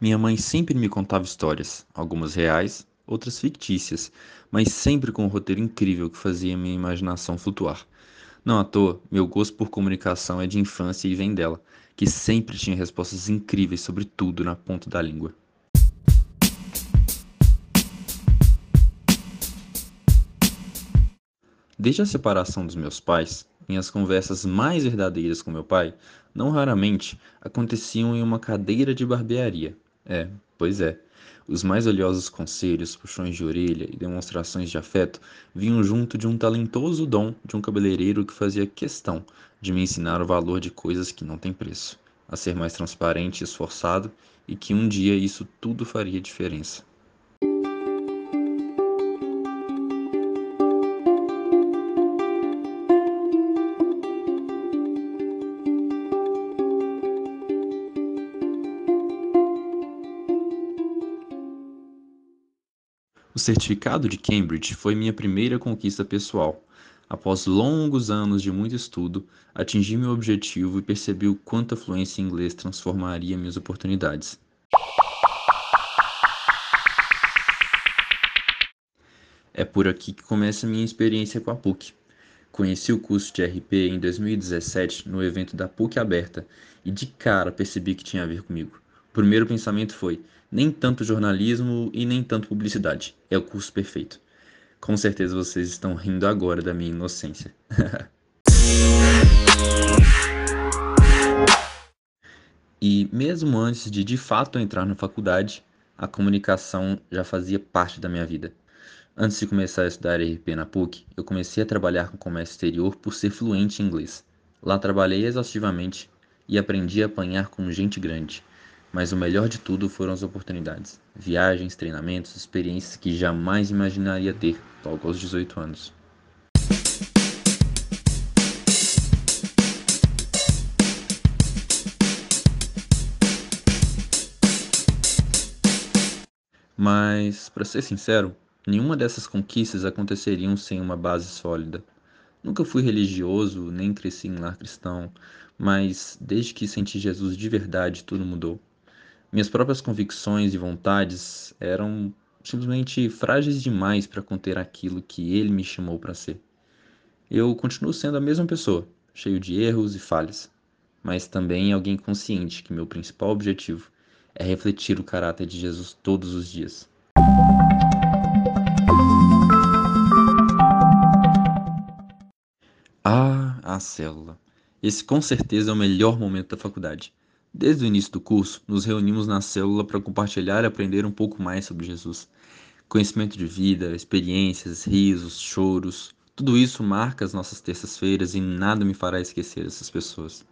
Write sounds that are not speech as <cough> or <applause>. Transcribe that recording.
Minha mãe sempre me contava histórias, algumas reais, outras fictícias, mas sempre com um roteiro incrível que fazia minha imaginação flutuar. Não à toa, meu gosto por comunicação é de infância e vem dela, que sempre tinha respostas incríveis sobre tudo na ponta da língua. Desde a separação dos meus pais, minhas conversas mais verdadeiras com meu pai, não raramente, aconteciam em uma cadeira de barbearia. É, pois é. Os mais olhosos conselhos, puxões de orelha e demonstrações de afeto vinham junto de um talentoso dom de um cabeleireiro que fazia questão de me ensinar o valor de coisas que não têm preço, a ser mais transparente e esforçado e que um dia isso tudo faria diferença. O certificado de Cambridge foi minha primeira conquista pessoal. Após longos anos de muito estudo, atingi meu objetivo e percebi o quanto a fluência em inglês transformaria minhas oportunidades. É por aqui que começa a minha experiência com a PUC. Conheci o curso de RP em 2017 no evento da PUC Aberta e de cara percebi que tinha a ver comigo. O primeiro pensamento foi: nem tanto jornalismo e nem tanto publicidade. É o curso perfeito. Com certeza vocês estão rindo agora da minha inocência. <laughs> e mesmo antes de de fato entrar na faculdade, a comunicação já fazia parte da minha vida. Antes de começar a estudar RP na PUC, eu comecei a trabalhar com comércio exterior por ser fluente em inglês. Lá trabalhei exaustivamente e aprendi a apanhar com gente grande mas o melhor de tudo foram as oportunidades. Viagens, treinamentos, experiências que jamais imaginaria ter logo aos 18 anos. Mas, para ser sincero, nenhuma dessas conquistas aconteceriam sem uma base sólida. Nunca fui religioso, nem cresci em lar cristão, mas desde que senti Jesus de verdade, tudo mudou. Minhas próprias convicções e vontades eram simplesmente frágeis demais para conter aquilo que ele me chamou para ser. Eu continuo sendo a mesma pessoa, cheio de erros e falhas, mas também alguém consciente que meu principal objetivo é refletir o caráter de Jesus todos os dias. Ah, a célula. Esse com certeza é o melhor momento da faculdade. Desde o início do curso, nos reunimos na célula para compartilhar e aprender um pouco mais sobre Jesus. Conhecimento de vida, experiências, risos, choros, tudo isso marca as nossas terças-feiras e nada me fará esquecer essas pessoas.